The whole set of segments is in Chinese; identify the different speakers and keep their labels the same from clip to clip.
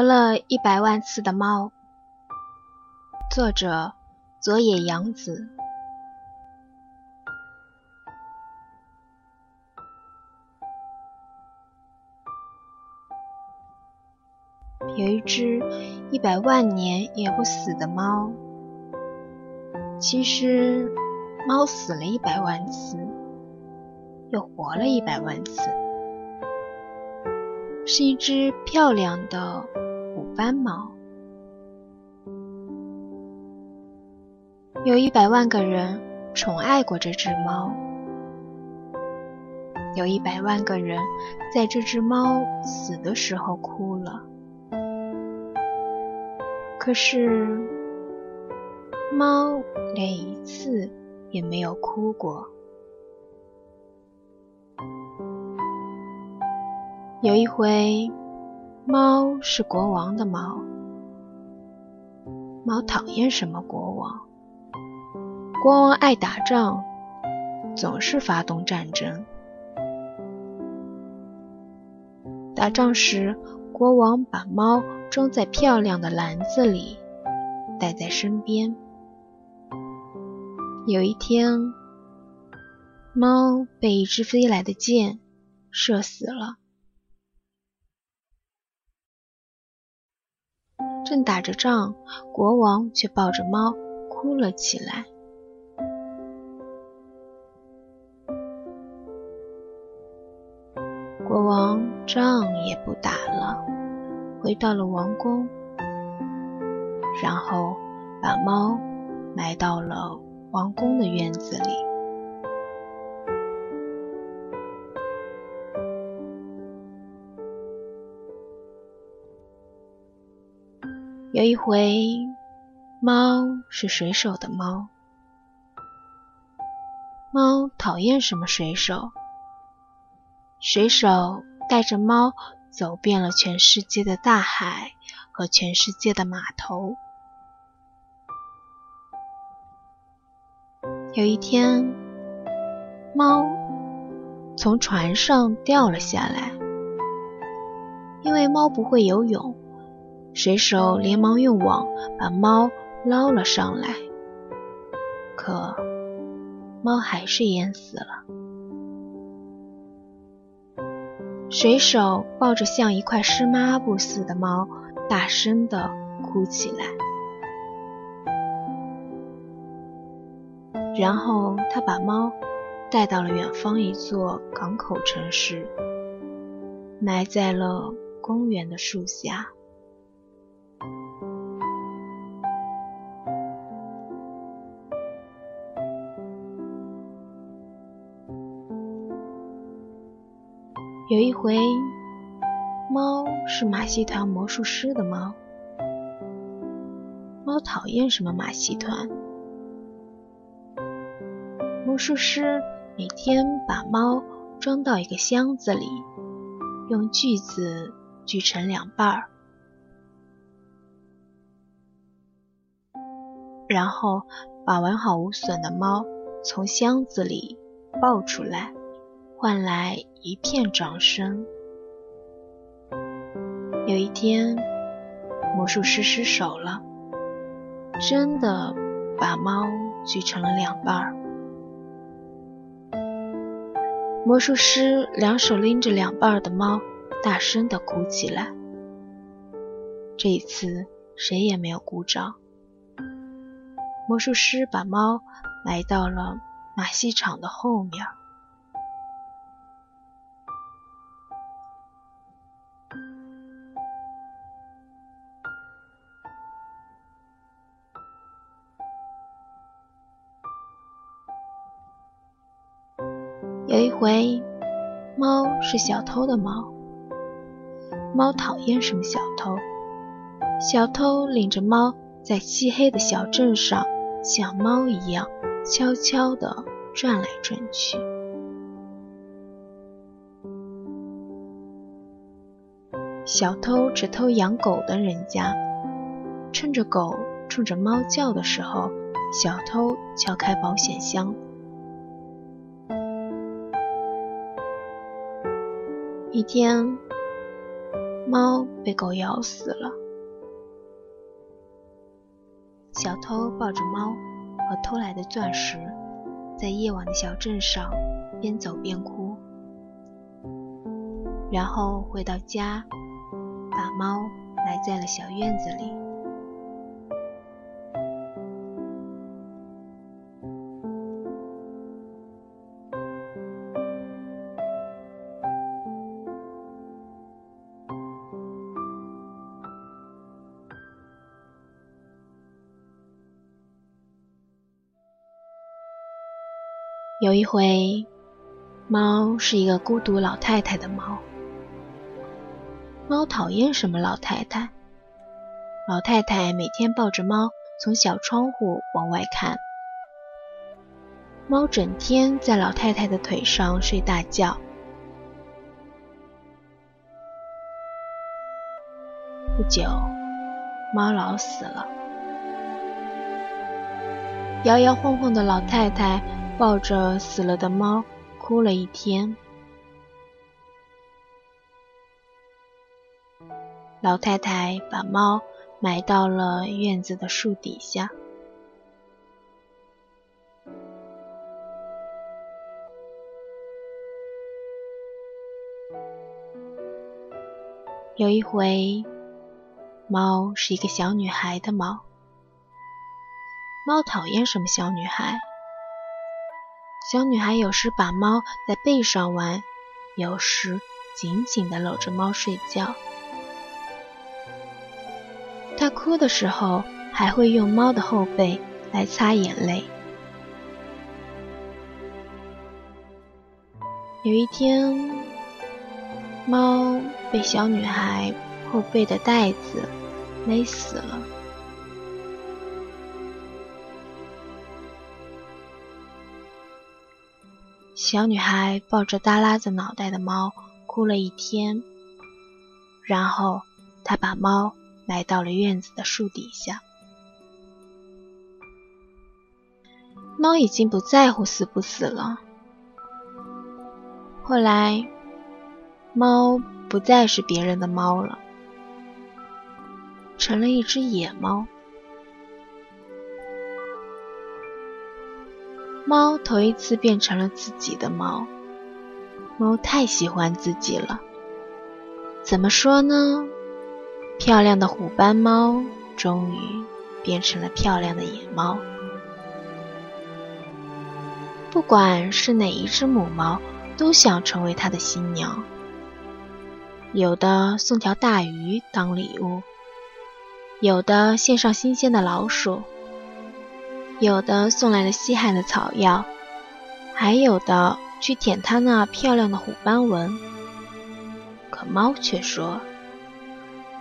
Speaker 1: 活了一百万次的猫，作者佐野洋子。有一只一百万年也不死的猫，其实猫死了一百万次，又活了一百万次，是一只漂亮的。斑猫，有一百万个人宠爱过这只猫，有一百万个人在这只猫死的时候哭了，可是猫连一次也没有哭过。有一回。猫是国王的猫，猫讨厌什么国王？国王爱打仗，总是发动战争。打仗时，国王把猫装在漂亮的篮子里，带在身边。有一天，猫被一支飞来的箭射死了。正打着仗，国王却抱着猫哭了起来。国王仗也不打了，回到了王宫，然后把猫埋到了王宫的院子里。有一回，猫是水手的猫。猫讨厌什么水手？水手带着猫走遍了全世界的大海和全世界的码头。有一天，猫从船上掉了下来，因为猫不会游泳。水手连忙用网把猫捞了上来，可猫还是淹死了。水手抱着像一块湿抹布似的猫，大声的哭起来。然后他把猫带到了远方一座港口城市，埋在了公园的树下。有一回，猫是马戏团魔术师的猫。猫讨厌什么马戏团？魔术师每天把猫装到一个箱子里，用锯子锯成两半儿，然后把完好无损的猫从箱子里抱出来，换来一片掌声。有一天，魔术师失手了，真的把猫锯成了两半儿。魔术师两手拎着两半的猫，大声地哭起来。这一次，谁也没有鼓掌。魔术师把猫埋到了马戏场的后面。喂，猫是小偷的猫。猫讨厌什么小偷？小偷领着猫在漆黑的小镇上，像猫一样悄悄地转来转去。小偷只偷养狗的人家，趁着狗冲着猫叫的时候，小偷撬开保险箱。一天，猫被狗咬死了。小偷抱着猫和偷来的钻石，在夜晚的小镇上边走边哭，然后回到家，把猫埋在了小院子里。有一回，猫是一个孤独老太太的猫。猫讨厌什么老太太？老太太每天抱着猫从小窗户往外看。猫整天在老太太的腿上睡大觉。不久，猫老死了。摇摇晃晃的老太太。抱着死了的猫，哭了一天。老太太把猫埋到了院子的树底下。有一回，猫是一个小女孩的猫。猫讨厌什么小女孩？小女孩有时把猫在背上玩，有时紧紧地搂着猫睡觉。她哭的时候，还会用猫的后背来擦眼泪。有一天，猫被小女孩后背的带子勒死了。小女孩抱着耷拉着脑袋的猫哭了一天，然后她把猫埋到了院子的树底下。猫已经不在乎死不死了。后来，猫不再是别人的猫了，成了一只野猫。猫头一次变成了自己的猫，猫太喜欢自己了。怎么说呢？漂亮的虎斑猫终于变成了漂亮的野猫。不管是哪一只母猫，都想成为它的新娘。有的送条大鱼当礼物，有的献上新鲜的老鼠。有的送来了稀罕的草药，还有的去舔它那漂亮的虎斑纹。可猫却说：“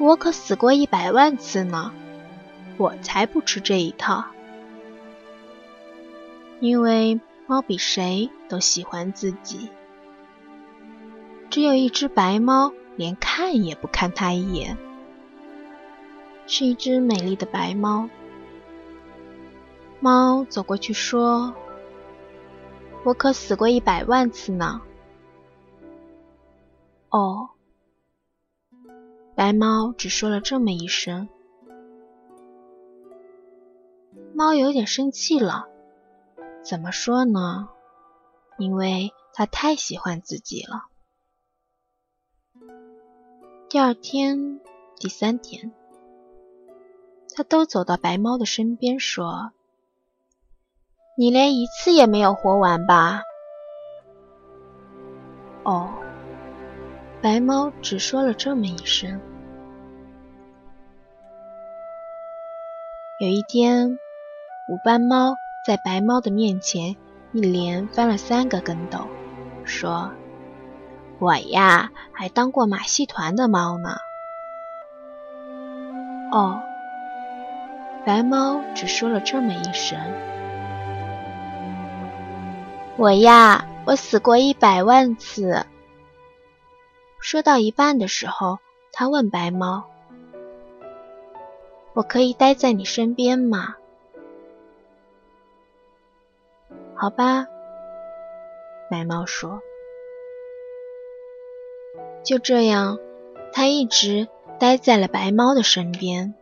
Speaker 1: 我可死过一百万次呢，我才不吃这一套。”因为猫比谁都喜欢自己。只有一只白猫连看也不看它一眼，是一只美丽的白猫。猫走过去说：“我可死过一百万次呢。”哦，白猫只说了这么一声。猫有点生气了，怎么说呢？因为它太喜欢自己了。第二天、第三天，它都走到白猫的身边，说：“你连一次也没有活完吧？”哦，白猫只说了这么一声。有一天。五斑猫在白猫的面前一连翻了三个跟斗，说：“我呀，还当过马戏团的猫呢。”哦，白猫只说了这么一声：“我呀，我死过一百万次。”说到一半的时候，他问白猫：“我可以待在你身边吗？”好吧，白猫说。就这样，他一直待在了白猫的身边。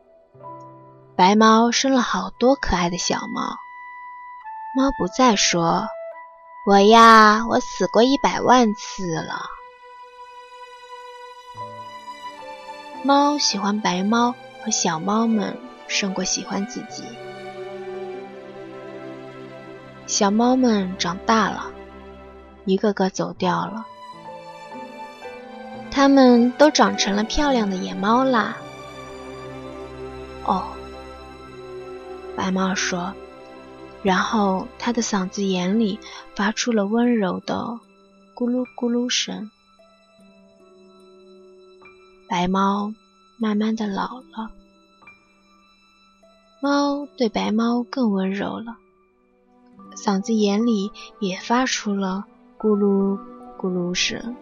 Speaker 1: 白猫生了好多可爱的小猫。猫不再说：“我呀，我死过一百万次了。”猫喜欢白猫和小猫们，胜过喜欢自己。小猫们长大了，一个个走掉了。它们都长成了漂亮的野猫啦。哦，白猫说，然后他的嗓子眼里发出了温柔的咕噜咕噜声。白猫慢慢的老了，猫对白猫更温柔了。嗓子眼里也发出了咕噜咕噜声。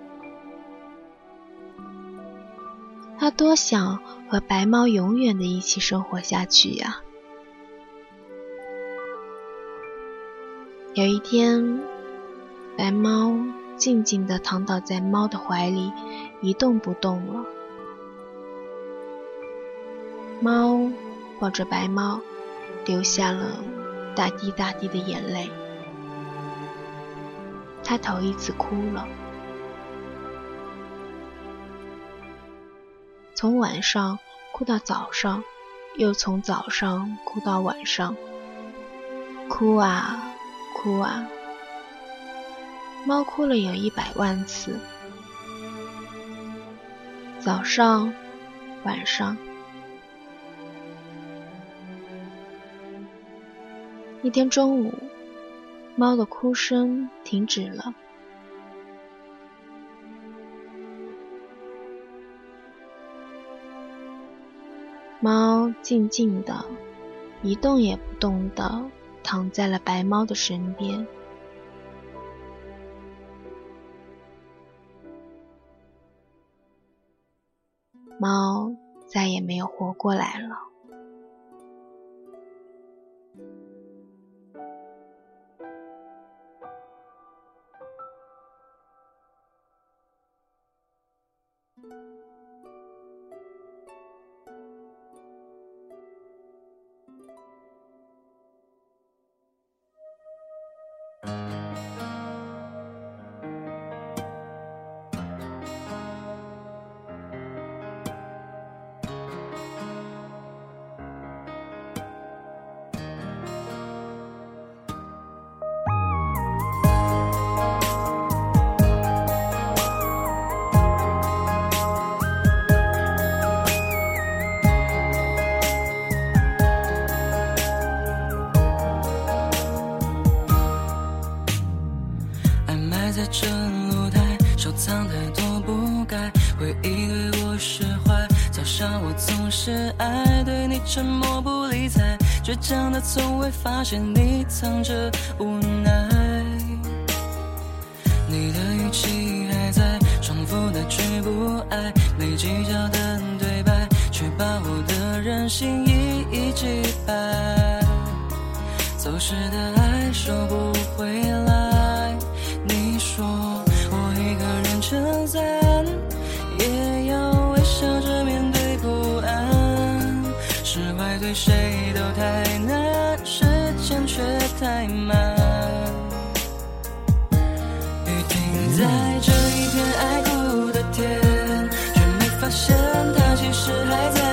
Speaker 1: 他多想和白猫永远的一起生活下去呀！有一天，白猫静静地躺倒在猫的怀里，一动不动了。猫抱着白猫，流下了。大滴大滴的眼泪，它头一次哭了。从晚上哭到早上，又从早上哭到晚上，哭啊哭啊，猫哭了有一百万次。早上，晚上。一天中午，猫的哭声停止了。猫静静的，一动也不动的躺在了白猫的身边。猫再也没有活过来了。
Speaker 2: 倔强的从未发现你藏着无奈你的语气还在重复的句不爱没计较的对白却把我的任性一一击败走失的爱收不回来你说我一个人撑伞也要微笑着面对不安。释怀对谁？太慢。雨停在这一片爱哭的天，却没发现它其实还在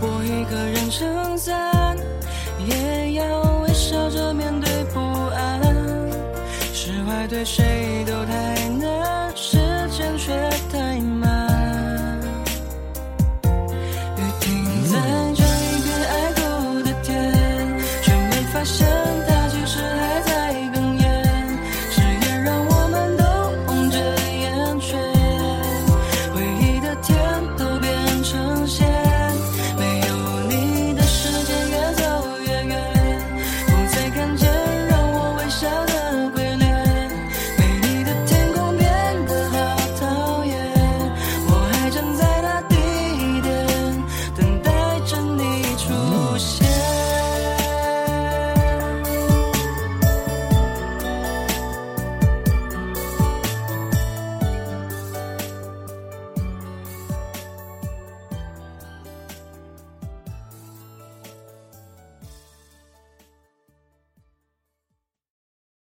Speaker 2: 我一个人撑伞，也要微笑着面对不安。释怀对谁都太